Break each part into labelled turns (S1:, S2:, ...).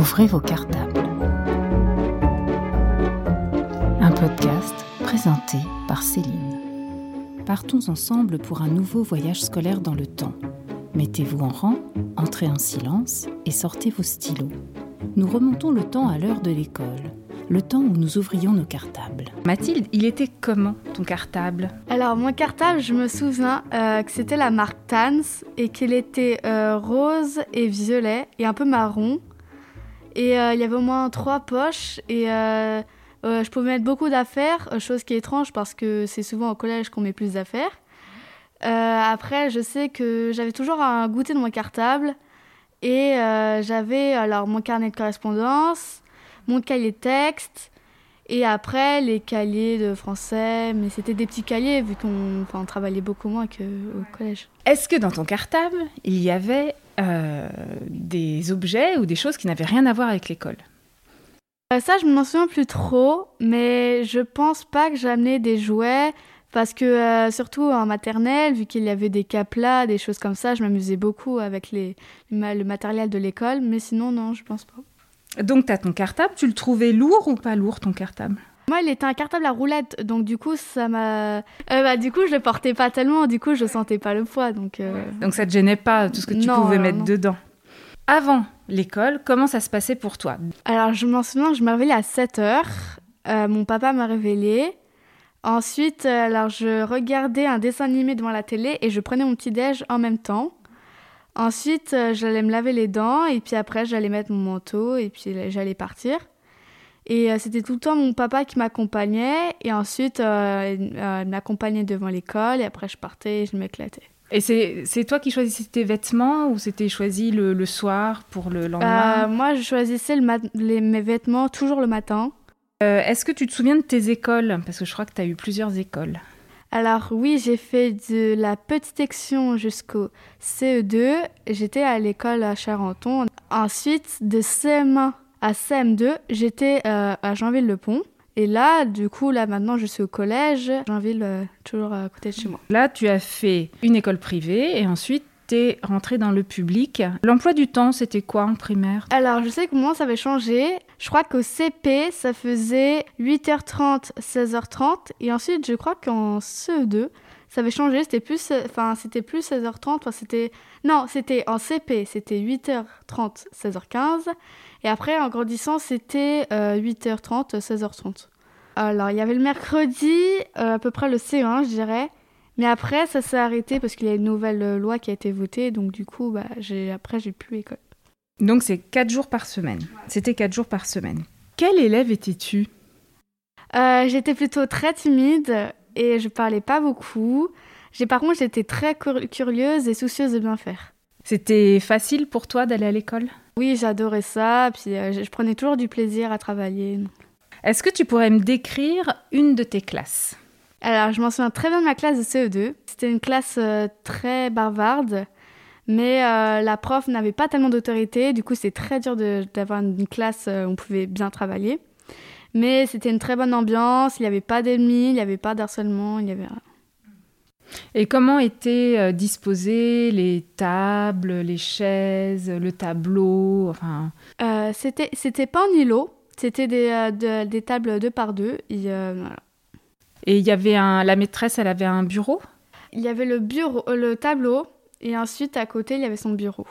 S1: Ouvrez vos cartables. Un podcast présenté par Céline. Partons ensemble pour un nouveau voyage scolaire dans le temps. Mettez-vous en rang, entrez en silence et sortez vos stylos. Nous remontons le temps à l'heure de l'école, le temps où nous ouvrions nos cartables.
S2: Mathilde, il était comment ton cartable?
S3: Alors mon cartable, je me souviens euh, que c'était la marque Tans et qu'il était euh, rose et violet et un peu marron. Et euh, il y avait au moins trois poches et je pouvais mettre beaucoup d'affaires, chose qui est étrange parce que c'est souvent au collège qu'on met plus d'affaires. après, je sais que j'avais toujours un goûter dans mon cartable et j'avais alors mon carnet de correspondance, mon cahier texte, et après les cahiers de français, mais c'était des petits cahiers vu qu'on travaillait beaucoup moins qu'au collège.
S2: Est-ce que dans ton cartable, il y avait euh, des objets ou des choses qui n'avaient rien à voir avec l'école?
S3: Euh, Ça, je m'en souviens plus trop, mais je pense pas que j'amenais des jouets. Parce que euh, surtout en maternelle, vu qu'il y avait des caplas, des choses comme ça, je m'amusais beaucoup avec les, le matériel de l'école. Mais sinon, non, je pense pas.
S2: Donc, tu as ton cartable. Tu le trouvais lourd ou pas lourd, ton cartable?
S3: Moi, il était un cartable à roulette, donc du coup, ça m'a. Euh, bah, du coup, je le portais pas tellement, du coup, je sentais pas le poids. Donc, euh.
S2: donc ça te gênait pas tout ce que tu pouvais mettre dedans? Avant l'école, comment ça se passait pour toi?
S3: Alors, je m'en souviens, je me réveillais à 7 heures. Euh, mon papa m'a réveillée. Ensuite, alors, je regardais un dessin animé devant la télé et je prenais mon petit-déj en même temps. Ensuite, euh, j'allais me laver les dents et puis après, j'allais mettre mon manteau et puis j'allais partir. Et euh, c'était tout le temps mon papa qui m'accompagnait et ensuite euh, il m'accompagnait devant l'école et après je partais et je m'éclatais.
S2: Et c'est toi qui choisissais tes vêtements ou c'était choisi le, soir pour le lendemain?
S3: Moi, je choisissais les, mes vêtements toujours le matin.
S2: Est-ce que tu te souviens de tes écoles? Parce que je crois que tu as eu plusieurs écoles.
S3: Alors oui, j'ai fait de la petite section jusqu'au CE2. J'étais à l'école à Charenton. Ensuite, de CM1 à CM2, j'étais euh, à Jeanville-le-Pont. Et là, du coup, là maintenant, je suis au collège, Jeanville, euh, toujours à côté de chez moi.
S2: Là, tu as fait une école privée et ensuite t'es rentrée dans le public. L'emploi du temps, c'était quoi en primaire?
S3: Alors, je sais que moi, ça avait changé. Je crois qu'au CP, ça faisait 8h30, 16h30. Et ensuite, je crois qu'en CE2, ça avait changé. C'était plus, enfin, c'était plus 16h30. Enfin, c'était, non, c'était en CP, c'était 8h30, 16h15. Et après, en grandissant, c'était 8h30, euh, 16h30. Alors, il y avait le mercredi, euh, à peu près le C1, je dirais. Mais après, ça s'est arrêté parce qu'il y a une nouvelle loi qui a été votée. Donc, du coup, bah, j'ai, après, j'ai plus école.
S2: Donc c'est quatre jours par semaine. C'était quatre jours par semaine. Quel élève étais-tu?
S3: Euh, J'étais plutôt très timide et je parlais pas beaucoup. J'ai par contre j'étais très curieuse et soucieuse de bien faire.
S2: C'était facile pour toi d'aller à l'école?
S3: Oui, j'adorais ça. Puis euh, je prenais toujours du plaisir à travailler.
S2: Est-ce que tu pourrais me décrire une de tes classes?
S3: Alors, je m'en souviens très bien de ma classe de CE2. C'était une classe euh, très bavarde. Mais euh, la prof n'avait pas tellement d'autorité, du coup c'est très dur d'avoir une classe où on pouvait bien travailler. Mais c'était une très bonne ambiance, il n'y avait pas d'ennemis, il n'y avait pas d'harcèlement, il y avait...
S2: Et comment étaient euh, disposées les tables, les chaises, le tableau enfin...
S3: Euh, c'était, c'était pas en îlot, c'était des, des tables deux par deux. Et,
S2: et il y avait un, la maîtresse, elle avait un bureau?
S3: Il y avait le, bureau, le tableau, et ensuite, à côté, il y avait son bureau.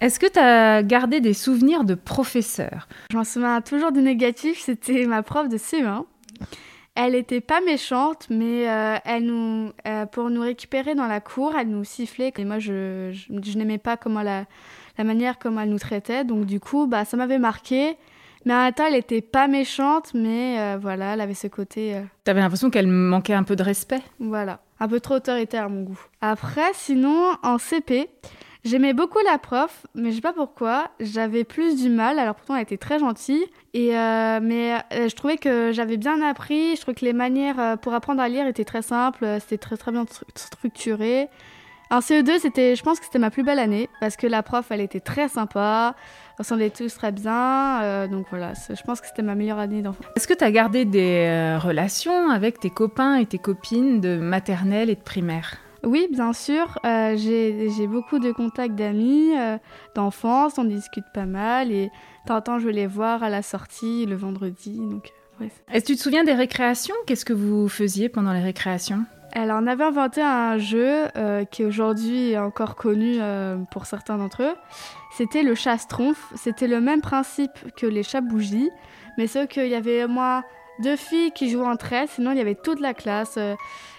S2: Est-ce que tu as gardé des souvenirs de professeur?
S3: Je m'en souviens toujours du négatif, c'était ma prof de CE1. Elle n'était pas méchante, mais euh, elle nous, euh, pour nous récupérer dans la cour, elle nous sifflait. Et moi, je, je, n'aimais pas comment la, la manière comme elle nous traitait. Donc, du coup, bah, ça m'avait marqué. Mais à elle n'était pas méchante, mais euh, voilà, elle avait ce côté.
S2: Tu avais l'impression qu'elle manquait un peu de respect?
S3: Voilà un peu trop autoritaire à mon goût. Après, sinon, en CP, j'aimais beaucoup la prof, mais je sais pas pourquoi, j'avais plus du mal. Alors pourtant, elle était très gentille, et euh, mais euh, je trouvais que j'avais bien appris. Je trouvais que les manières euh, pour apprendre à lire étaient très simples, c'était très très bien structuré. En CE2, c'était, je pense que c'était ma plus belle année parce que la prof, elle était très sympa, on s'entendait tous très bien. Euh, donc voilà, je pense que c'était ma meilleure année d'enfant.
S2: Est-ce que tu as gardé des euh, relations avec tes copains et tes copines de maternelle et de primaire?
S3: Oui, bien sûr. Euh, j'ai beaucoup de contacts d'amis, euh, d'enfance, on discute pas mal et de temps en temps je vais les voir à la sortie le vendredi. Donc,
S2: Est-ce que tu te souviens des récréations? Qu'est-ce que vous faisiez pendant les récréations?
S3: Alors, on avait inventé un jeu euh, qui aujourd'hui est encore connu pour certains d'entre eux. C'était le chasse-tronf. C'était le même principe que les chats-bougies, mais sauf qu'il y avait moi deux filles qui jouaient entre elles, sinon il y avait toute la classe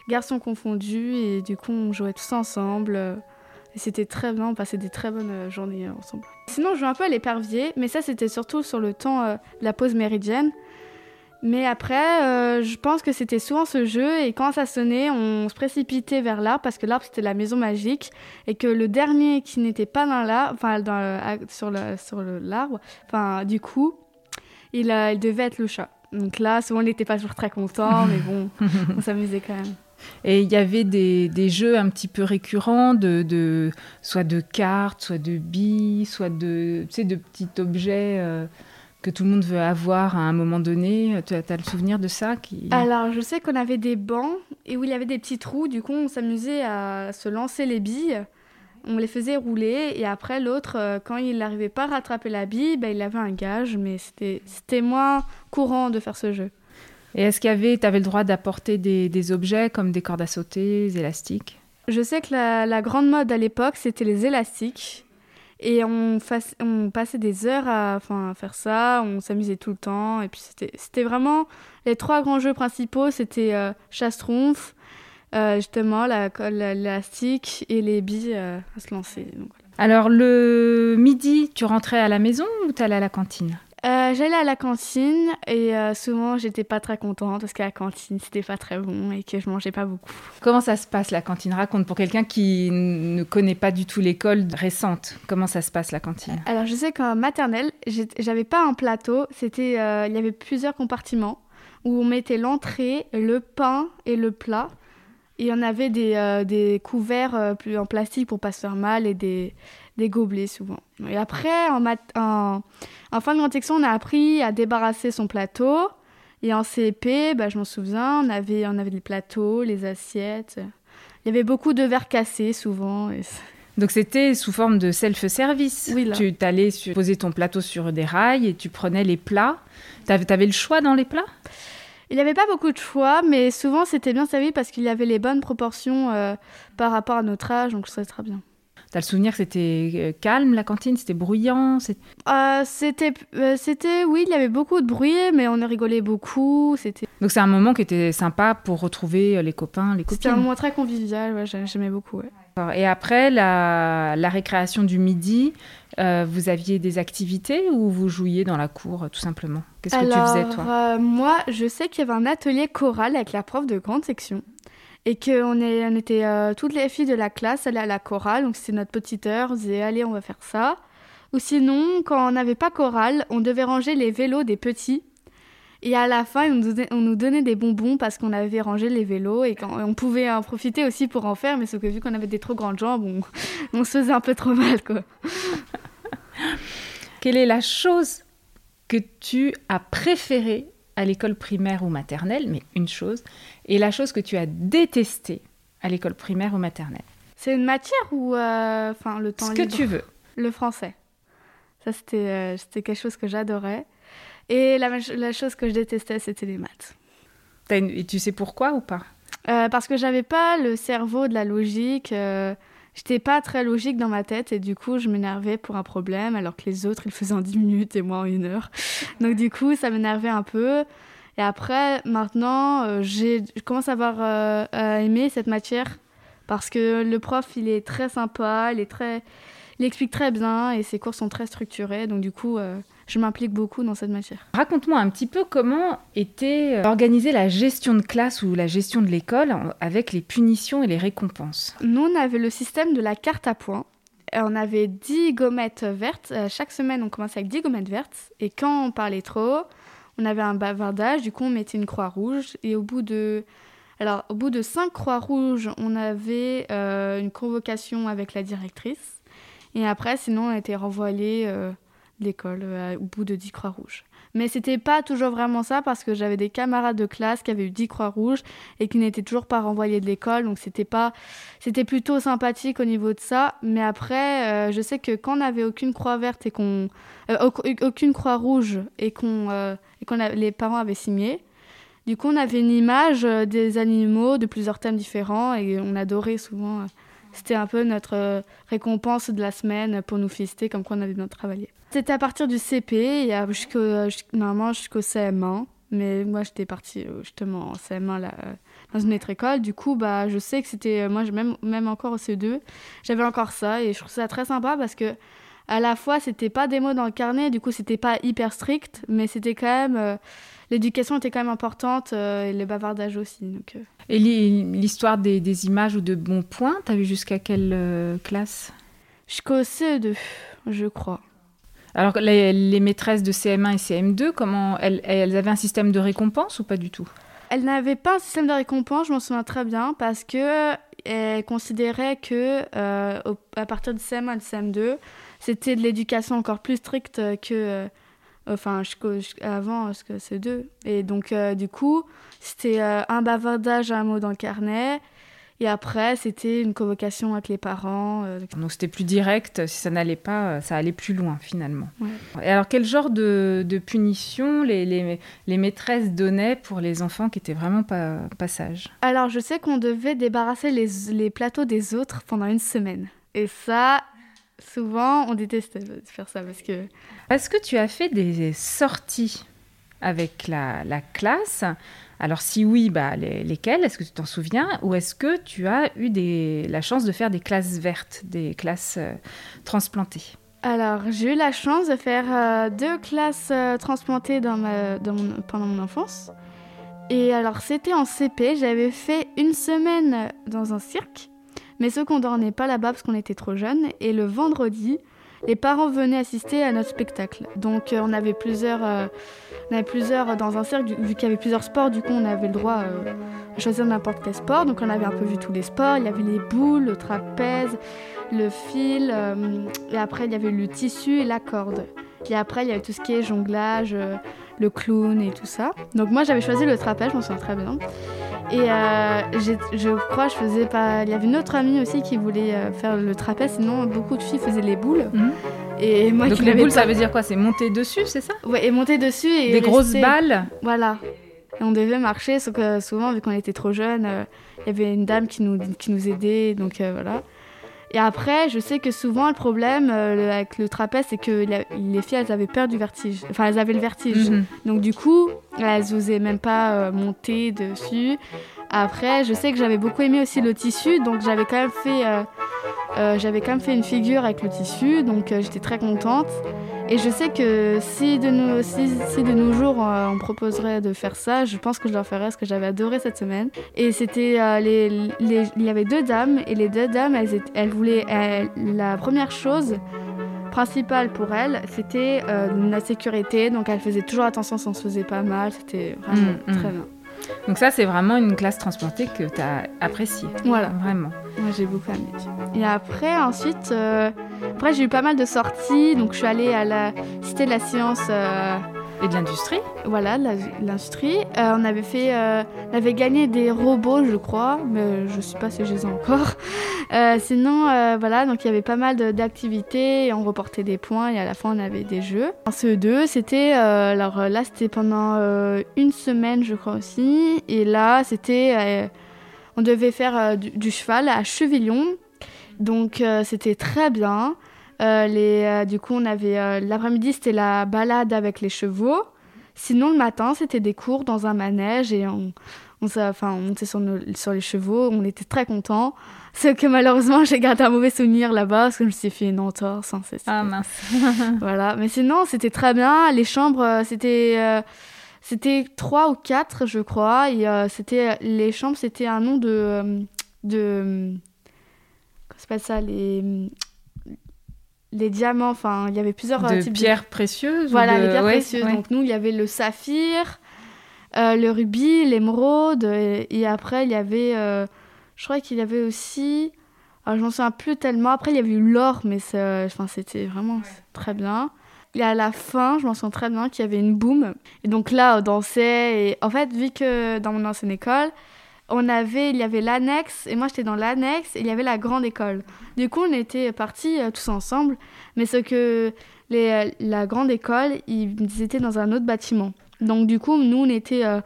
S3: garçons confondus. Et du coup, on jouait tous ensemble. Et c'était très bien, on passait des très bonnes euh, journées euh, ensemble. Sinon, je jouais un peu à l'épervier, mais ça, c'était surtout sur le temps euh, de la pause méridienne. Mais après, je pense que c'était souvent ce jeu, et quand ça sonnait, on se précipitait vers l'arbre, parce que l'arbre, c'était la maison magique, et que le dernier qui n'était pas dans l'arbre, enfin, sur l'arbre, sur enfin, du coup, il, il devait être le chat. Donc là, souvent, il n'était pas toujours très content, mais bon, on s'amusait quand même.
S2: Et il y avait des, des, jeux un petit peu récurrents, de, de, soit de cartes, soit de billes, soit de, tu sais, de petits objets euh, que tout le monde veut avoir à un moment donné. Tu as, le souvenir de ça qui...
S3: Alors, je sais qu'on avait des bancs et où il y avait des petits trous. Du coup, on s'amusait à se lancer les billes. On les faisait rouler et après, l'autre, euh, quand il n'arrivait pas à rattraper la bille, ben, il avait un gage. Mais c'était moins courant de faire ce jeu.
S2: Et est-ce qu'il y avait, tu avais le droit d'apporter des, objets comme des cordes à sauter, des élastiques?
S3: Je sais que la, grande mode à l'époque, c'était les élastiques. Et on, passait des heures à, faire ça, on s'amusait tout le temps. Et puis c'était vraiment les trois grands jeux principaux, c'était euh, chasse-tronf, euh, justement l'élastique et les billes euh, à se lancer.
S2: Alors le midi, tu rentrais à la maison ou tu allais à la cantine?
S3: Euh, j'allais à la cantine et euh, souvent j'étais pas très contente parce que la cantine c'était pas très bon et que je mangeais pas beaucoup.
S2: Comment ça se passe la cantine? Raconte pour quelqu'un qui ne connaît pas du tout l'école récente. Comment ça se passe la cantine?
S3: Alors je sais qu'en maternelle, j'avais pas un plateau, c'était euh, il y avait plusieurs compartiments où on mettait l'entrée, le pain et le plat. Et on avait des, des couverts plus en plastique pour pas se faire mal et des, des gobelets souvent. Et après, en, en, en, fin de grande section, on a appris à débarrasser son plateau. Et en CP, bah, je m'en souviens, on avait, on avait les plateaux, les assiettes. Il y avait beaucoup de verres cassés souvent.
S2: Donc c'était sous forme de self-service.
S3: Oui,
S2: Tu allais poser ton plateau sur des rails et tu prenais les plats. Tu avais, le choix dans les plats?
S3: Il n'y avait pas beaucoup de choix, mais souvent c'était bien servi parce qu'il y avait les bonnes proportions euh, par rapport à notre âge, donc ça très bien.
S2: T'as le souvenir que c'était euh, calme la cantine, c'était bruyant
S3: euh, C'était, euh, c'était, oui, il y avait beaucoup de bruit, mais on a rigolé beaucoup. C'était.
S2: Donc c'est un moment qui était sympa pour retrouver les copains, les copines.
S3: C'était un moment très convivial, ouais, j'aimais beaucoup.
S2: Et après la, la, récréation du midi, vous aviez des activités ou vous jouiez dans la cour tout simplement? Qu'est-ce que tu faisais toi?
S3: Moi, je sais qu'il y avait un atelier choral avec la prof de grande section et qu'on on était euh, toutes les filles de la classe allaient à la chorale, donc c'était notre petite heure, on disait allez on va faire ça. Ou sinon, quand on n'avait pas chorale, on devait ranger les vélos des petits. Et à la fin, on nous donnait, des bonbons parce qu'on avait rangé les vélos et on pouvait en profiter aussi pour en faire, mais sauf que vu qu'on avait des trop grandes jambes, on, on se faisait un peu trop mal. Quoi.
S2: Quelle est la chose que tu as préférée à l'école primaire ou maternelle, mais une chose, et la chose que tu as détestée à l'école primaire ou maternelle?
S3: C'est une matière ou euh, enfin le temps
S2: Ce que tu veux.
S3: Le français. Ça c'était euh, c'était quelque chose que j'adorais. Et la, la, chose que je détestais c'était les maths.
S2: Et tu sais pourquoi ou pas?
S3: Euh, Parce que j'avais pas le cerveau de la logique. J'étais pas très logique dans ma tête et du coup je m'énervais pour un problème alors que les autres ils faisaient en 10 minutes et moi en une heure. Donc du coup ça m'énervait un peu. Et après maintenant euh, j'ai je commence à avoir euh, à aimer cette matière parce que le prof il est très sympa, il est très il explique très bien et ses cours sont très structurés donc du coup euh, je m'implique beaucoup dans cette matière.
S2: Raconte-moi un petit peu comment était euh, organisée la gestion de classe ou la gestion de l'école avec les punitions et les récompenses.
S3: Nous, on avait le système de la carte à points. On avait 10 gommettes vertes. Euh, chaque semaine, on commençait avec 10 gommettes vertes. Et quand on parlait trop, on avait un bavardage. Du coup, on mettait une croix rouge. Et au bout de alors, au bout de cinq croix rouges, on avait une convocation avec la directrice. Et après, sinon, on était renvoyé l'école euh, au bout de 10 croix rouges. Mais c'était pas toujours vraiment ça parce que j'avais des camarades de classe qui avaient eu 10 croix rouges et qui n'étaient toujours pas renvoyés de l'école. Donc c'était pas, c'était plutôt sympathique au niveau de ça. Mais après, euh, je sais que quand on n'avait aucune croix verte et qu'on, euh, aucune croix rouge et qu'on, euh, et qu'on les parents avaient signé, du coup on avait une image des animaux de plusieurs thèmes différents et on adorait souvent. C'était un peu notre récompense de la semaine pour nous féliciter comme quoi on avait bien travaillé. C'était à partir du CP, et jusqu'au, normalement jusqu'au CM1. Mais moi, j'étais partie euh, justement en CM1 là, euh, dans une autre école. Du coup, bah, je sais que c'était. Euh, moi, même, même encore au CE2, j'avais encore ça. Et je trouve ça très sympa parce que, à la fois, c'était pas des mots dans le carnet. Du coup, c'était pas hyper strict. Mais c'était quand même. l'éducation était quand même importante. et le bavardage aussi. Donc,
S2: Et l'histoire des, des, images ou de bons points, t'as vu jusqu'à quelle classe?
S3: Jusqu'au CE2, je crois.
S2: Alors, les, maîtresses de CM1 et CM2, comment elles, avaient un système de récompense ou pas du tout?
S3: Elles n'avaient pas un système de récompense, je m'en souviens très bien, parce que elles considéraient que euh, à partir de CM1 et de CM2, c'était de l'éducation encore plus stricte que euh, enfin avant ce que c'est deux et donc euh, du coup c'était un bavardage un mot dans le carnet et après, c'était une convocation avec les parents.
S2: Euh, Donc c'était plus direct. Si ça n'allait pas, euh, ça allait plus loin finalement. Et alors, quel genre de, de punition les, les, les, maîtresses donnaient pour les enfants qui étaient vraiment pas, pas sages?
S3: Alors, je sais qu'on devait débarrasser les, les plateaux des autres pendant une semaine. Et ça, souvent, on détestait faire ça parce que...
S2: Est-ce que tu as fait des sorties avec la, la classe? Alors si oui, bah, lesquelles? Est-ce que tu t'en souviens? Ou est-ce que tu as eu des, la chance de faire des classes vertes, des classes euh, transplantées?
S3: Alors, j'ai eu la chance de faire euh, deux classes euh, transplantées dans ma, pendant mon enfance. Et alors, c'était en CP, j'avais fait une semaine dans un cirque, mais ce qu'on dormait pas là-bas parce qu'on était trop jeunes. Et le vendredi, les parents venaient assister à notre spectacle. Donc, on avait plusieurs on avait plusieurs dans un cercle, vu qu'il y avait plusieurs sports, du coup on avait le droit euh, de choisir n'importe quel sport. Donc on avait un peu vu tous les sports. Il y avait les boules, le trapèze, le fil, euh, et après il y avait le tissu et la corde. Et après il y avait tout ce qui est jonglage, euh, le clown et tout ça. Donc moi j'avais choisi le trapèze, je m'en souviens très bien. Et je crois je faisais pas. Il y avait une autre amie aussi qui voulait faire le trapèze, sinon beaucoup de filles faisaient les boules. Mhm.
S2: Et moi Donc les boules, ça veut dire quoi? C'est monter dessus, c'est ça?
S3: Ouais, et monter dessus et
S2: des grosses balles?
S3: Voilà. Et on devait marcher, sauf que souvent, vu qu'on était trop jeunes, euh, il y avait une dame qui nous, qui nous aidait, donc euh, voilà. Et après, je sais que souvent, le problème euh, avec le trapèze, c'est que les filles, elles avaient peur du vertige. Enfin, elles avaient le vertige. Mhm. Donc, du coup, elles n'osaient même pas monter dessus. Après, je sais que j'avais beaucoup aimé aussi le tissu, donc j'avais quand même fait euh, j'avais quand même fait une figure avec le tissu, donc euh, j'étais très contente. Et je sais que si de, nous, si, de nos jours euh, on proposerait de faire ça, je pense que je leur ferais ce que j'avais adoré cette semaine. Et c'était les, il y avait deux dames et les deux dames, elles, elles voulaient la première chose principale pour elles, c'était la sécurité. Donc elles faisaient toujours attention si on se faisait pas mal. C'était vraiment mmh, mmh. très bien.
S2: Donc ça, c'est vraiment une classe transplantée que tu as appréciée.
S3: Voilà.
S2: Vraiment.
S3: Moi, j'ai beaucoup aimé. Et après, ensuite, euh, après, j'ai eu pas mal de sorties. Donc, je suis allée à la Cité de la Science. Euh,
S2: et de l'industrie
S3: Voilà, l'industrie. Euh, on avait fait, on avait gagné des robots, je crois, mais je ne sais pas si je les ai encore. sinon, voilà, donc il y avait pas mal d'activités, on reportait des points et à la fin on avait des jeux. En CE2, c'était, alors là c'était pendant une semaine, je crois aussi, et là c'était on devait faire euh, du, cheval à Chevillon. Donc euh, c'était très bien. Euh, les, du coup, on avait l'après-midi, c'était la balade avec les chevaux. Sinon, le matin, c'était des cours dans un manège et on, on, enfin, on montait sur, sur, les chevaux. On était très contents. C'est que malheureusement, j'ai gardé un mauvais souvenir là-bas parce que je me suis fait une entorse. Hein,
S2: ah mince.
S3: voilà. Mais sinon, c'était très bien. Les chambres, c'était. C'était trois ou quatre, je crois. Et euh, c'était les chambres, c'était un nom de euh, de c'est pas ça les les diamants. Enfin, il y avait plusieurs
S2: de types pierres précieuses.
S3: Voilà, les pierres précieuses. Donc nous, il y avait le saphir, euh, le rubis, l'émeraude, et, après il y avait, je crois qu'il y avait aussi. Alors, je m'en souviens plus tellement. Après, il y avait eu l'or, mais enfin, c'était vraiment très bien. Et à la fin, je m'en souviens très bien qu'il y avait une boum. Et donc là, on dansait. Et en fait, vu que dans mon ancienne école, on avait, il y avait l'annexe, et moi j'étais dans l'annexe, et il y avait la grande école. Du coup, on était partis euh, tous ensemble, mais ce que les, euh, la grande école, ils étaient dans un autre bâtiment. Donc du coup, nous, on était... euh,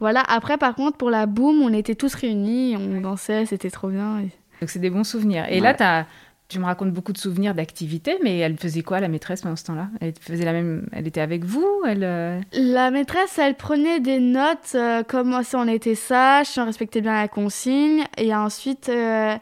S3: voilà, après par contre, pour la boum, on était tous réunis, on dansait, c'était trop bien. et-
S2: Donc c'est des bons souvenirs. Et
S3: Ouais.
S2: là, t'as- tu me racontes beaucoup de souvenirs d'activités, mais elle faisait quoi la maîtresse pendant ce temps-là? Elle faisait la même. Elle était avec vous Elle euh,
S3: La maîtresse, elle prenait des notes euh, comme si on était sage, si on respectait bien la consigne. Et ensuite, euh,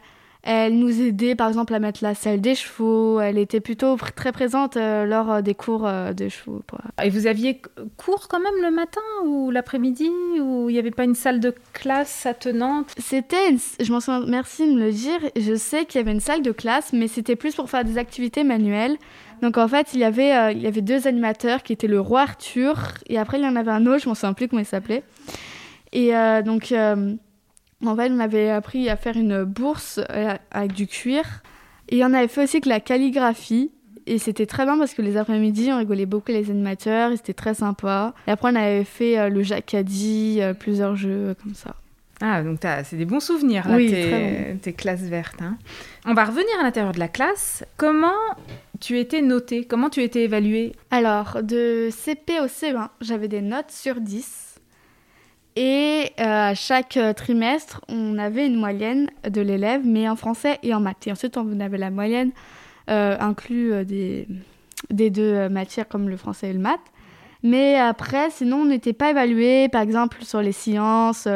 S3: elle nous aidait, par exemple, à mettre la selle des chevaux. Elle était plutôt pr- très présente euh, lors euh, des cours euh, de chevaux.
S2: Et vous aviez cours quand même le matin ou l'après-midi Ou il n'y avait pas une salle de classe attenante?
S3: C'était, une- je m'en souviens, merci de me le dire. Je sais qu'il y avait une salle de classe, mais c'était plus pour faire des activités manuelles. Donc en fait, il y avait, euh, il y avait deux animateurs qui étaient le roi Arthur, et après il y en avait un autre, je m'en souviens plus comment il s'appelait. Et donc, en fait, on avait appris à faire une bourse euh, avec du cuir. Et on avait fait aussi que la calligraphie. Et c'était très bien parce que les après-midi, on rigolait beaucoup les animateurs, et c'était très sympa. Et après, on avait fait euh, le jacadi, euh, plusieurs jeux comme ça.
S2: Ah, donc t'as- c'est des bons souvenirs, là,
S3: Oui,
S2: tes classes vertes. hein. On va revenir à l'intérieur de la classe. Comment tu étais notée? Comment tu étais évaluée?
S3: Alors, de CP au CE1, j'avais des notes sur 10. Et euh, à chaque euh, trimestre, on avait une moyenne de l'élève, mais en français et en maths. Et ensuite, on avait la moyenne euh, inclus des, des deux matières comme le français et le maths. Mais après, sinon, on n'était pas évalué, par exemple, sur les sciences.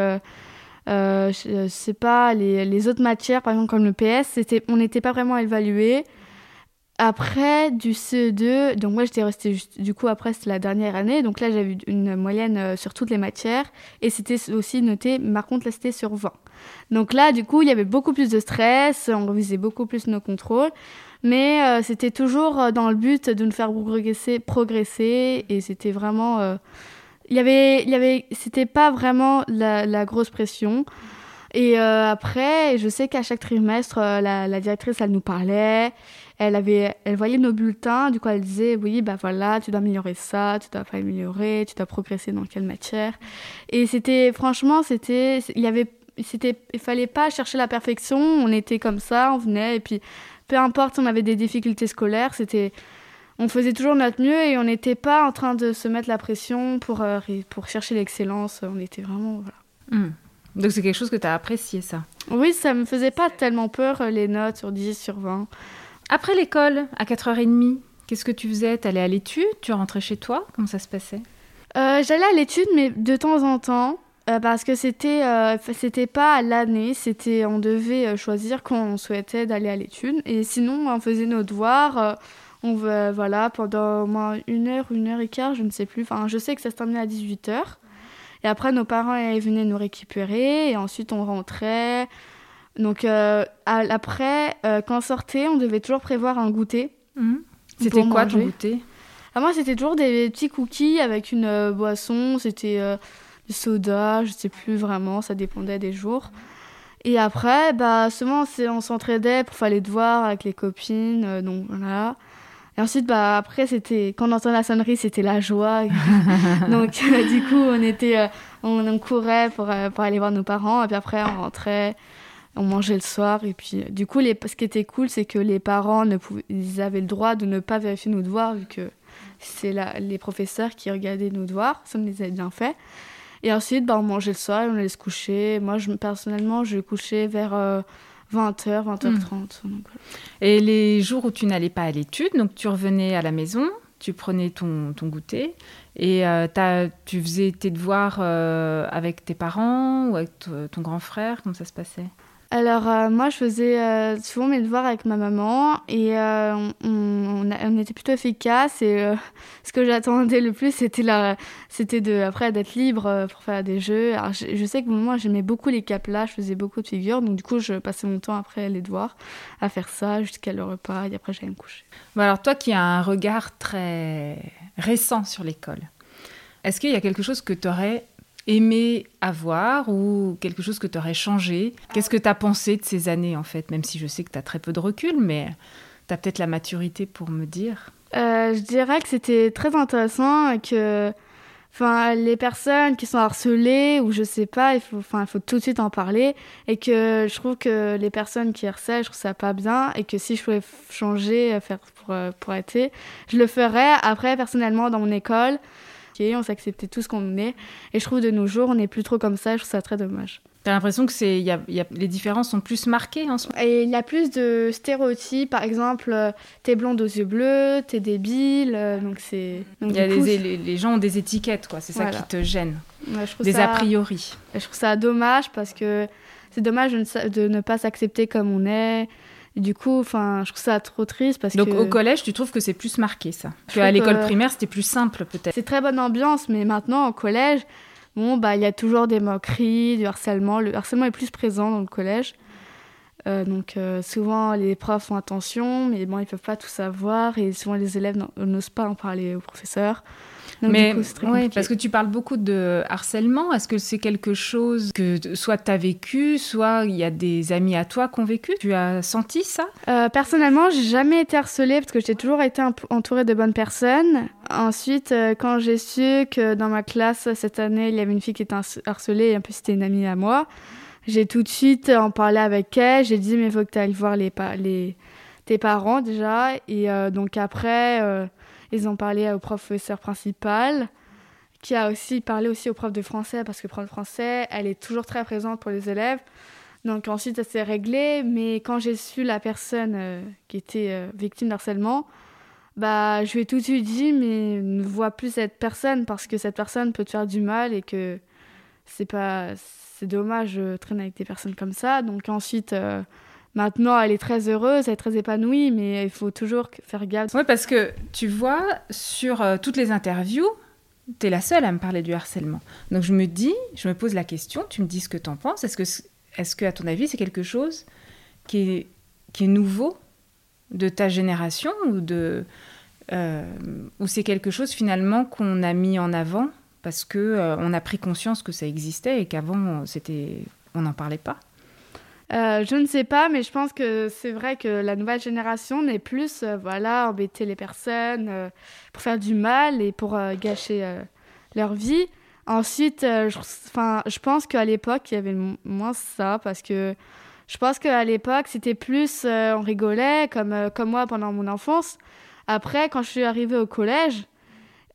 S3: euh, euh, sais pas, les, les autres matières, par exemple, comme le PS, on n'était pas vraiment évalué. Après, du CE2, donc moi j'étais restée juste, du coup après c'était la dernière année, donc là j'avais une moyenne euh, sur toutes les matières et c'était aussi noté, par contre là c'était sur 20. Donc là du coup il y avait beaucoup plus de stress, on revisait beaucoup plus nos contrôles, mais euh, c'était toujours euh, dans le but de nous faire progresser, progresser et c'était vraiment... euh, il y avait, il y avait, c'était pas vraiment la, la grosse pression. Et euh, après, je sais qu'à chaque trimestre, euh, la, la directrice, elle nous parlait. Elle avait, elle voyait nos bulletins. Du coup, elle disait, oui, bah voilà, tu dois améliorer ça, tu dois pas améliorer, tu dois progresser dans quelle matière. Et c'était, franchement, c'était, il y avait, c'était, il fallait pas chercher la perfection. On était comme ça, on venait et puis, peu importe, si on avait des difficultés scolaires, c'était, on faisait toujours notre mieux et on n'était pas en train de se mettre la pression pour, euh, pour chercher l'excellence. On était vraiment, voilà.
S2: Hmm. Donc c'est quelque chose que tu as apprécié, ça?
S3: Oui, ça me faisait pas tellement peur euh, les notes sur 10, sur 20.
S2: Après l'école, à 4h30, qu'est-ce que tu faisais? T'allais à l'étude? Tu rentrais chez toi? Comment ça se passait?
S3: Euh, J'allais à l'étude, mais de temps en temps, euh, parce que c'était euh, c'était pas l'année, c'était on devait euh, choisir quand on souhaitait d'aller à l'étude. Et sinon, on faisait nos devoirs. on voilà, pendant au moins une heure, une heure et quart, je ne sais plus. Enfin, je sais que ça se terminait à 18h. Et après, nos parents venaient nous récupérer et ensuite on rentrait. Donc euh, à- après, euh, quand on sortait, on devait toujours prévoir un goûter.
S2: C'était
S3: Pour
S2: quoi ton
S3: manger.
S2: goûter?
S3: Ah, moi, c'était toujours des petits cookies avec une euh, boisson. C'était du soda, je sais plus vraiment, ça dépendait des jours. Et après, bah, seulement, on s'entraidait pour faire les devoirs avec les copines. donc voilà. Et ensuite, bah, après, c'était quand on entendait la sonnerie, c'était la joie. donc, du coup, on, était, on, on courait pour, pour aller voir nos parents. Et puis après, on rentrait, on mangeait le soir. Et puis, euh, du coup, les, ce qui était cool, c'est que les parents ne pouvaient, ils avaient le droit de ne pas vérifier nos devoirs, vu que c'est les professeurs qui regardaient nos devoirs. Ça, on les avait bien fait. Et ensuite, bah, on mangeait le soir et on allait se coucher. Moi, je, personnellement, je couchais vers euh, 20h, 20h30. donc voilà.
S2: Et les jours où tu n'allais pas à l'étude, donc tu revenais à la maison, tu prenais ton, ton goûter et euh, t'as- tu faisais tes devoirs euh, avec tes parents ou avec ton grand frère, comment ça se passait?
S3: Alors, euh, moi, je faisais euh, souvent mes devoirs avec ma maman et euh, on, était plutôt efficace. Et ce que j'attendais le plus, c'était de, après d'être libre pour faire des jeux. Alors, je, je sais que moi, j'aimais beaucoup les caplas, je faisais beaucoup de figures. Donc, du coup, je passais mon temps après les devoirs à faire ça jusqu'à le repas et après, j'allais me coucher.
S2: Bon, Alors toi qui as un regard très récent sur l'école, est-ce qu'il y a quelque chose que tu aurais aimé avoir ou quelque chose que tu aurais changé? Qu'est-ce que tu as pensé de ces années en fait? Même si je sais que tu as très peu de recul, mais Tu as peut-être la maturité pour me dire.
S3: je dirais que c'était très intéressant et que Enfin, les personnes qui sont harcelées ou je sais pas, il faut, enfin, il faut tout de suite en parler. Et que je trouve que les personnes qui harcèlent, je trouve ça pas bien. Et que si je pouvais changer, euh, faire pour, euh, pour arrêter, je le ferais. Après, personnellement, dans mon école, on s'acceptait tout ce qu'on est. Et je trouve de nos jours, on n'est plus trop comme ça. Je trouve ça très dommage.
S2: T'as l'impression que c'est, y a, y a, les différences sont plus marquées en ce moment?
S3: Et il y a plus de stéréotypes, par exemple, euh, t'es blonde aux yeux bleus, t'es débile, euh, donc c'est...
S2: Y a les, les, gens ont des étiquettes, quoi, c'est ça qui te gêne, des a priori.
S3: Je trouve ça dommage parce que c'est dommage de ne, de ne pas s'accepter comme on est. Et du coup, enfin, je trouve ça trop triste parce
S2: Donc
S3: que...
S2: au collège, tu trouves que c'est plus marqué ça? À l'école primaire, c'était plus simple peut-être.
S3: C'est très bonne ambiance, mais maintenant au collège, bon, bah, il y a toujours des moqueries, du harcèlement. Le harcèlement est plus présent dans le collège. Euh, donc euh, souvent les profs font attention, mais bon, ils peuvent pas tout savoir et souvent les élèves n'osent pas en parler aux professeurs.
S2: mais oui, parce que tu parles beaucoup de harcèlement. Est-ce que c'est quelque chose que soit tu as vécu, soit il y a des amis à toi qui ont vécu? Tu as senti ça?
S3: Euh, Personnellement, j'ai jamais été harcelée parce que j'ai toujours été entourée de bonnes personnes. Ensuite, euh, quand j'ai su que dans ma classe cette année, il y avait une fille qui était harcelée et un peu c'était une amie à moi, j'ai tout de suite en parlé avec elle. J'ai dit, mais il faut que tu ailles voir les, tes parents déjà. Et euh, donc après, euh, ils ont parlé au professeur principal, qui a aussi parlé aussi au prof de français, parce que prof de français, elle est toujours très présente pour les élèves. Donc ensuite, ça s'est réglé. Mais quand j'ai su la personne euh, qui était victime d'harcèlement, bah, je lui ai tout de suite dit, mais ne vois plus cette personne, parce que cette personne peut te faire du mal et que c'est pas c'est dommage de traîner avec des personnes comme ça. Donc ensuite, euh, maintenant, elle est très heureuse, elle est très épanouie, mais il faut toujours faire gaffe.
S2: Oui, parce que tu vois, sur euh, toutes les interviews, tu es la seule à me parler du harcèlement. Donc je me dis, je me pose la question, tu me dis ce que tu en penses. Est-ce que, est-ce que, à ton avis, c'est quelque chose qui est, est nouveau de ta génération ou. Euh, ou c'est quelque chose finalement qu'on a mis en avant parce que euh, on a pris conscience que ça existait et qu'avant c'était on n'en parlait pas.
S3: Euh, je ne sais pas, mais je pense que c'est vrai que la nouvelle génération n'est plus, euh, voilà, embêter les personnes pour faire du mal et pour gâcher leur vie. Ensuite, je, je pense qu'à l'époque, il y avait moins ça parce que je pense qu'à l'époque, c'était plus, on rigolait, comme, comme moi pendant mon enfance. Après, quand je suis arrivée au collège,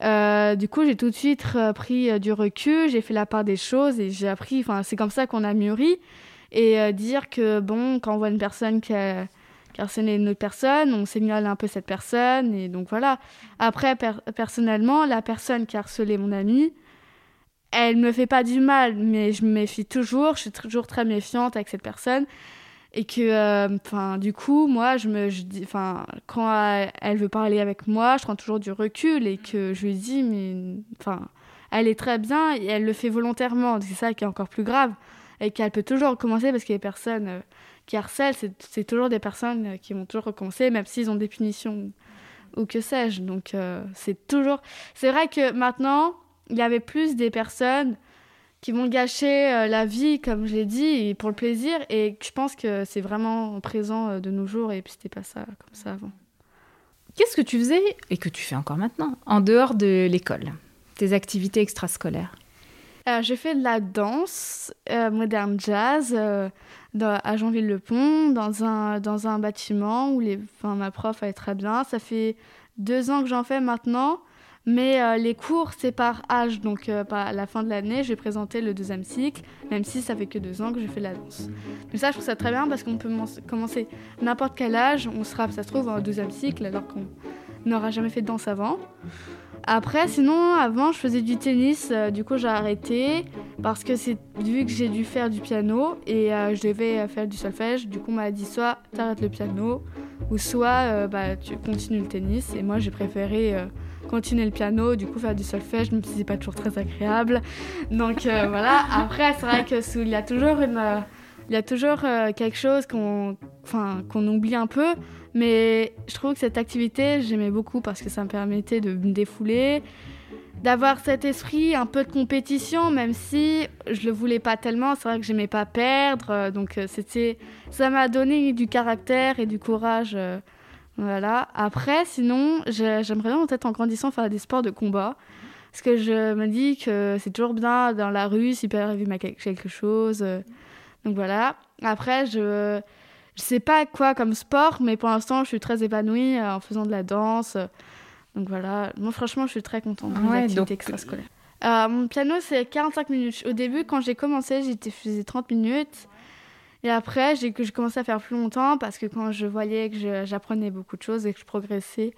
S3: euh, du coup, j'ai tout de suite pris euh, du recul, j'ai fait la part des choses et j'ai appris, enfin, c'est comme ça qu'on a mûri. Et euh, dire que, bon, quand on voit une personne qui a, harcelé une autre personne, on signale un peu cette personne. Et donc voilà. Après, personnellement, la personne qui a harcelé mon ami, elle me fait pas du mal, mais je me méfie toujours, je suis toujours très méfiante avec cette personne et que euh, enfin du coup moi je me enfin quand elle, veut parler avec moi je prends toujours du recul et que je lui dis mais enfin elle est très bien et elle le fait volontairement. C'est ça qui est encore plus grave. Et qu'elle peut toujours recommencer parce que les personnes euh, qui harcèlent. C'est toujours des personnes euh, qui vont toujours recommencer même s'ils ont des punitions ou que sais-je. Donc c'est toujours c'est vrai que maintenant il y avait plus des personnes qui vont gâcher euh, la vie, comme je l'ai dit, pour le plaisir. Et je pense que c'est vraiment présent euh, de nos jours, et puis c'était pas ça comme ça avant.
S2: Qu'est-ce que tu faisais, et que tu fais encore maintenant, en dehors de l'école Tes activités extrascolaires?
S3: Euh, J'ai fait de la danse, moderne jazz, à Jeanville-le-Pont, dans un, dans un bâtiment où les, ma prof est très bien. Ça fait deux ans que j'en fais maintenant. Mais euh, les cours, c'est par âge. Donc, euh, à la fin de l'année, je vais présenter le deuxième cycle, même si ça fait que deux ans que je fais la danse. Mais ça, je trouve ça très bien parce qu'on peut commencer n'importe quel âge. On sera, ça se trouve, en deuxième cycle alors qu'on n'aura jamais fait de danse avant. Après, sinon, avant, je faisais du tennis. Euh, du coup, j'ai arrêté parce que c'est vu que j'ai dû faire du piano et je devais faire du solfège. Du coup, on m'a dit soit t'arrêtes le piano ou soit bah, tu continues le tennis. Et moi, j'ai préféré continuer le piano, du coup faire du solfège, même si c'est pas toujours très agréable. Donc euh, voilà, après c'est vrai qu'il y a toujours une... Euh, il y a toujours euh, quelque chose qu'on enfin, qu'on oublie un peu, mais je trouve que cette activité, j'aimais beaucoup parce que ça me permettait de me défouler, d'avoir cet esprit un peu de compétition, même si je le voulais pas tellement. C'est vrai que j'aimais pas perdre, donc c'était, ça m'a donné du caractère et du courage Voilà. Après, sinon, j'aimerais bien peut-être en grandissant faire des sports de combat. Parce que je me dis que c'est toujours bien dans la rue s'il peut arriver quelque chose. Donc voilà. Après, je je sais pas quoi comme sport, mais pour l'instant, je suis très épanouie en faisant de la danse. Donc voilà. Moi, franchement, je suis très contente de mes activités extrascolaires. Euh, mon piano, c'est 45 minutes. Au début, quand j'ai commencé, j'étais faisais 30 minutes. Et après, j'ai commencé à faire plus longtemps parce que quand je voyais que j'apprenais beaucoup de choses et que je progressais,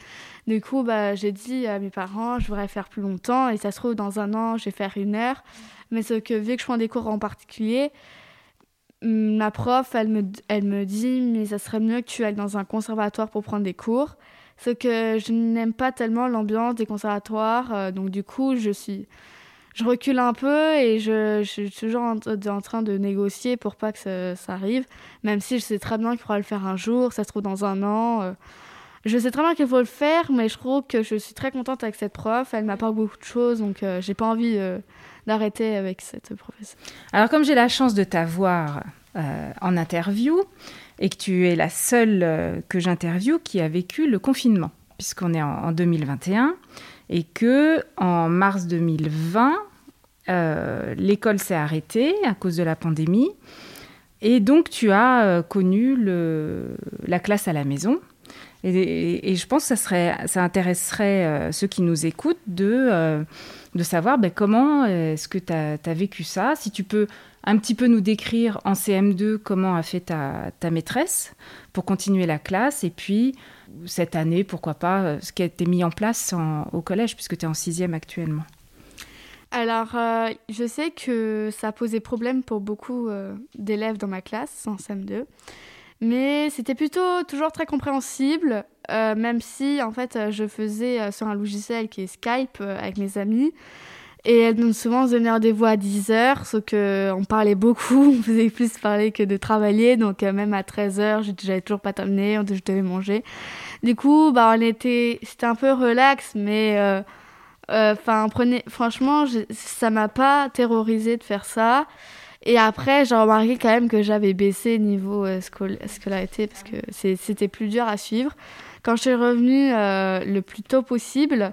S3: du coup, bah, j'ai dit à mes parents, je voudrais faire plus longtemps. Et ça se trouve, dans un an, je vais faire une heure. Mais ce que, vu que je prends des cours en particulier, ma prof, elle me, elle me dit, mais ça serait mieux que tu ailles dans un conservatoire pour prendre des cours. Ce que je n'aime pas tellement l'ambiance des conservatoires. Euh, donc, du coup, je suis je recule un peu et je, suis toujours en, train de négocier pour pas que ça, arrive, même si je sais très bien qu'il faudra le faire un jour, ça se trouve dans un an. Euh. je sais très bien qu'il faut le faire, mais je trouve que je suis très contente avec cette prof. Elle m'apporte beaucoup de choses, donc euh, j'ai pas envie euh, d'arrêter avec cette professeure.
S2: Alors, comme j'ai la chance de t'avoir en interview et que tu es la seule que j'interviewe qui a vécu le confinement, puisqu'on est en 2021 et que en mars 2020, euh, l'école s'est arrêtée à cause de la pandémie. Et donc, tu as euh, connu la classe à la maison. Et, je pense que ça, serait, ça intéresserait euh, ceux qui nous écoutent de, savoir ben, comment est-ce que tu as, vécu ça? Si tu peux un petit peu nous décrire en CM2 comment a fait ta maîtresse pour continuer la classe. Et puis, cette année, pourquoi pas, euh, ce qui a été mis en place au collège, puisque tu es en sixième actuellement
S3: alors, euh, je sais que ça posé problème pour beaucoup euh, d'élèves dans ma classe en CM2, mais c'était plutôt toujours très compréhensible, même si en fait je faisais sur un logiciel qui est Skype avec mes amis. Et elle donne souvent se rendez-vous à 10 heures, sauf qu'on parlait beaucoup, on faisait plus parler que de travailler, donc même à 13 heures, j'avais toujours pas terminé, je devais manger. Du coup, bah, on était, c'était un peu relax, mais euh, euh, enfin, prenez, franchement, ça m'a pas terrorisé de faire ça. Et après, j'ai remarqué quand même que j'avais baissé niveau euh, scolarité parce que c'était plus dur à suivre. Quand je suis revenue le plus tôt possible,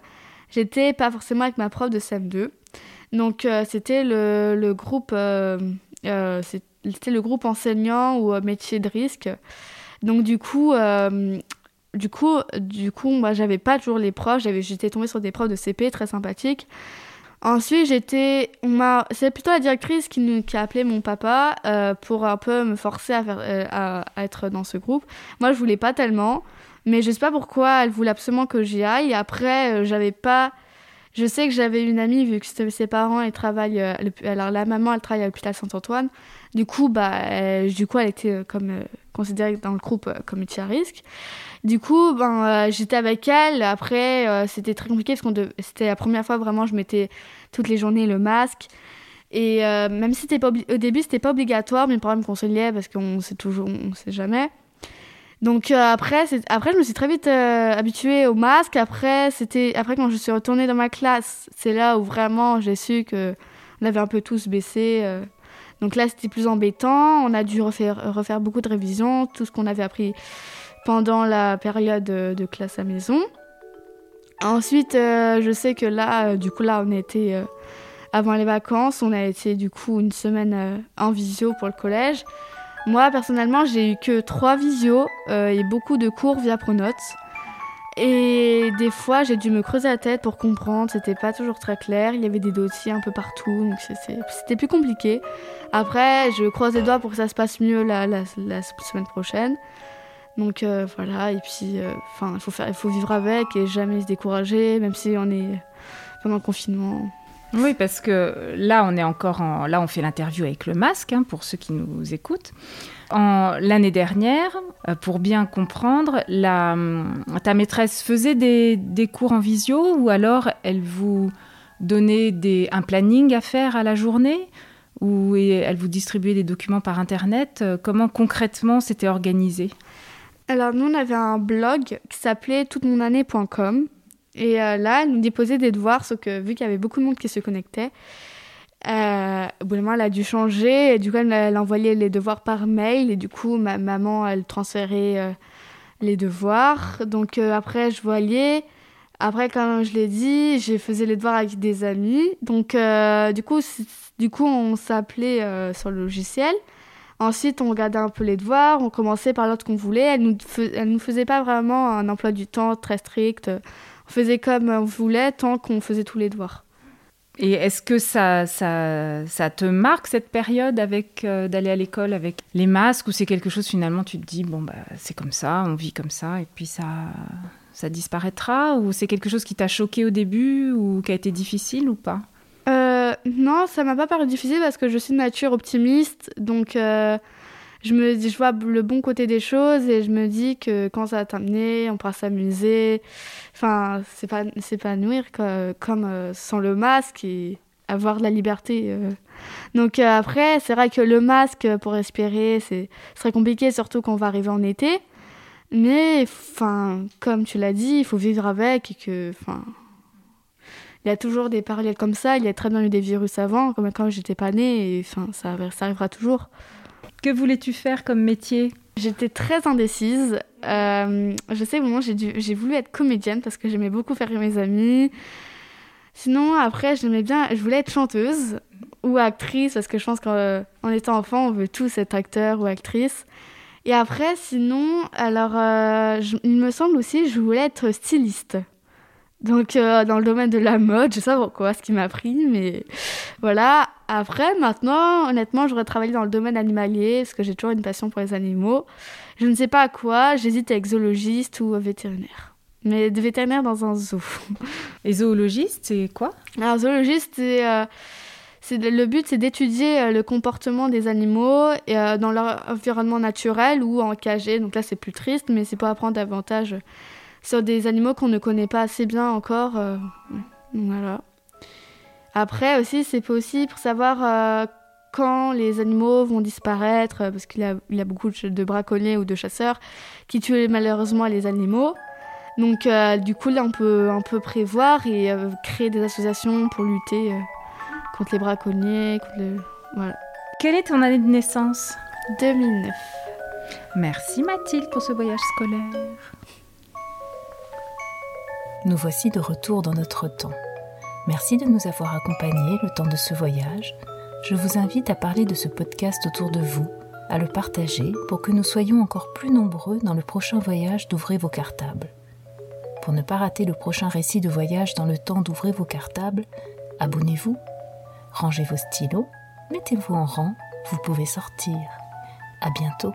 S3: j'étais pas forcément avec ma prof de CM2. Donc c'était le, le, groupe c'était le groupe enseignant ou métier de risque. Donc du coup, du coup, du coup, moi, j'avais pas toujours les profs. J'avais, j'étais tombée sur des profs de CP très sympathiques. Ensuite, j'étais, c'est plutôt la directrice qui, a appelé mon papa euh, pour un peu me forcer à, faire, euh, à, être dans ce groupe. Moi, je voulais pas tellement, mais je sais pas pourquoi elle voulait absolument que j'y aille. Après, euh, j'avais pas. Je sais que j'avais une amie vu que ses parents ils travaillent. alors la maman elle travaille à l'hôpital Saint-Antoine. Du coup, bah, du coup, elle était comme considérée dans le groupe comme métier à risque. Du coup, ben, euh, j'étais avec elle. Après, euh, c'était très compliqué parce que c'était la première fois vraiment je mettais toutes les journées le masque. Et euh, même si pas au début, c'était pas obligatoire, mais le qu'on se liait parce qu'on sait toujours, on sait jamais. Donc après, après, je me suis très vite habituée au masque. Après, après quand je suis retournée dans ma classe, c'est là où vraiment j'ai su que on avait un peu tous baissé. Donc là, c'était plus embêtant. On a dû refaire, refaire beaucoup de révisions, tout ce qu'on avait appris pendant la période de classe à maison. Ensuite, euh, je sais que là, euh, du coup, là, on était euh, avant les vacances, on a été du coup une semaine en visio pour le collège. Moi, personnellement, j'ai eu que trois visios et beaucoup de cours via Pronote. Et des fois, j'ai dû me creuser la tête pour comprendre, c'était pas toujours très clair, il y avait des dossiers un peu partout, donc c'était plus compliqué. Après, je croise les doigts pour que ça se passe mieux la, semaine prochaine. Donc euh, voilà, et puis euh, il faut vivre avec et jamais se décourager, même si on est pendant le confinement.
S2: Oui, parce que là, on est encore en... Là, on fait l'interview avec le masque, hein, pour ceux qui nous écoutent. L'année dernière, euh, pour bien comprendre, la, ta maîtresse faisait des, cours en visio ou alors elle vous donnait un planning à faire à la journée ou elle vous distribuait des documents par Internet? Comment concrètement c'était organisé?
S3: Alors nous, on avait un blog qui s'appelait toutemonannée.com. Et euh, là, elle nous déposait des devoirs, sauf que vu qu'il y avait beaucoup de monde qui se connectait, euh, au bout moment, elle a dû changer. Du coup, elle, envoyait les devoirs par mail. Et du coup, ma maman, elle transférait les devoirs. Donc après, je voyais. Après, comme je l'ai dit, je faisais les devoirs avec des amis. Donc du coup, du coup, on s'appelait sur le logiciel. Ensuite, on regardait un peu les devoirs, on commençait par l'ordre qu'on voulait. Elle nous, nous faisait pas vraiment un emploi du temps très strict. On faisait comme on voulait tant qu'on faisait tous les devoirs.
S2: Et est-ce que ça, ça, ça, te marque cette période avec euh, d'aller à l'école avec les masques ou c'est quelque chose finalement tu te dis bon bah c'est comme ça, on vit comme ça et puis ça ça disparaîtra ou c'est quelque chose qui t'a choqué au début ou qui a été difficile ou pas?
S3: Euh, Non, ça m'a pas paru difficile parce que je suis de nature optimiste donc euh, je me dis je vois le bon côté des choses et je me dis que quand ça va t'amener, on pourra s'amuser enfin, c'est pas s'épanouir comme euh, sans le masque et avoir la liberté. Euh. Donc euh, après, c'est vrai que le masque pour respirer, c'est très compliqué, surtout quand on va arriver en été. Mais enfin, comme tu l'as dit, il faut vivre avec et que, enfin, il y a toujours des parallèles comme ça. Il y a très bien eu des virus avant, comme quand j'étais pas née, et enfin, ça, ça arrivera toujours.
S2: Que voulais-tu faire comme métier?
S3: J'étais très indécise. Euh, je sais, au moment, j'ai voulu être comédienne parce que j'aimais beaucoup faire mes amis. Sinon, après, j'aimais bien, je voulais être chanteuse ou actrice parce que je pense qu'en étant enfant, on veut tous être acteur ou actrice. Et après, sinon, alors, euh, il me semble aussi, je voulais être styliste. Donc, euh, dans le domaine de la mode, je sais pas pourquoi, ce qui m'a pris, mais voilà. Après, maintenant, honnêtement, j'aurais travaillé dans le domaine animalier, parce que j'ai toujours une passion pour les animaux. Je ne sais pas à quoi, j'hésite avec zoologiste ou vétérinaire. Mais de vétérinaire dans un zoo.
S2: Et zoologiste, c'est quoi?
S3: Alors, zoologiste, c'est. Euh, le but, c'est d'étudier euh, le comportement des animaux et, dans leur environnement naturel ou en cagé. Donc là, c'est plus triste, mais c'est pour apprendre davantage sur des animaux qu'on ne connaît pas assez bien encore. Euh, voilà. Après aussi, c'est possible pour savoir euh, quand les animaux vont disparaître, euh, parce qu'il y, a beaucoup de braconniers ou de chasseurs qui tuent malheureusement les animaux. Donc du coup, là, on peut, un peu prévoir et créer des associations pour lutter contre les braconniers. Contre Voilà.
S2: Quelle est ton année de naissance?
S3: 2009.
S2: Merci Mathilde pour ce voyage scolaire.
S1: Nous voici de retour dans notre temps. Merci de nous avoir accompagnés le temps de ce voyage. Je vous invite à parler de ce podcast autour de vous, à le partager pour que nous soyons encore plus nombreux dans le prochain voyage d'Ouvrez vos cartables. Pour ne pas rater le prochain récit de voyage dans le temps d'Ouvrez vos cartables, abonnez-vous, rangez vos stylos, mettez-vous en rang, vous pouvez sortir. À bientôt.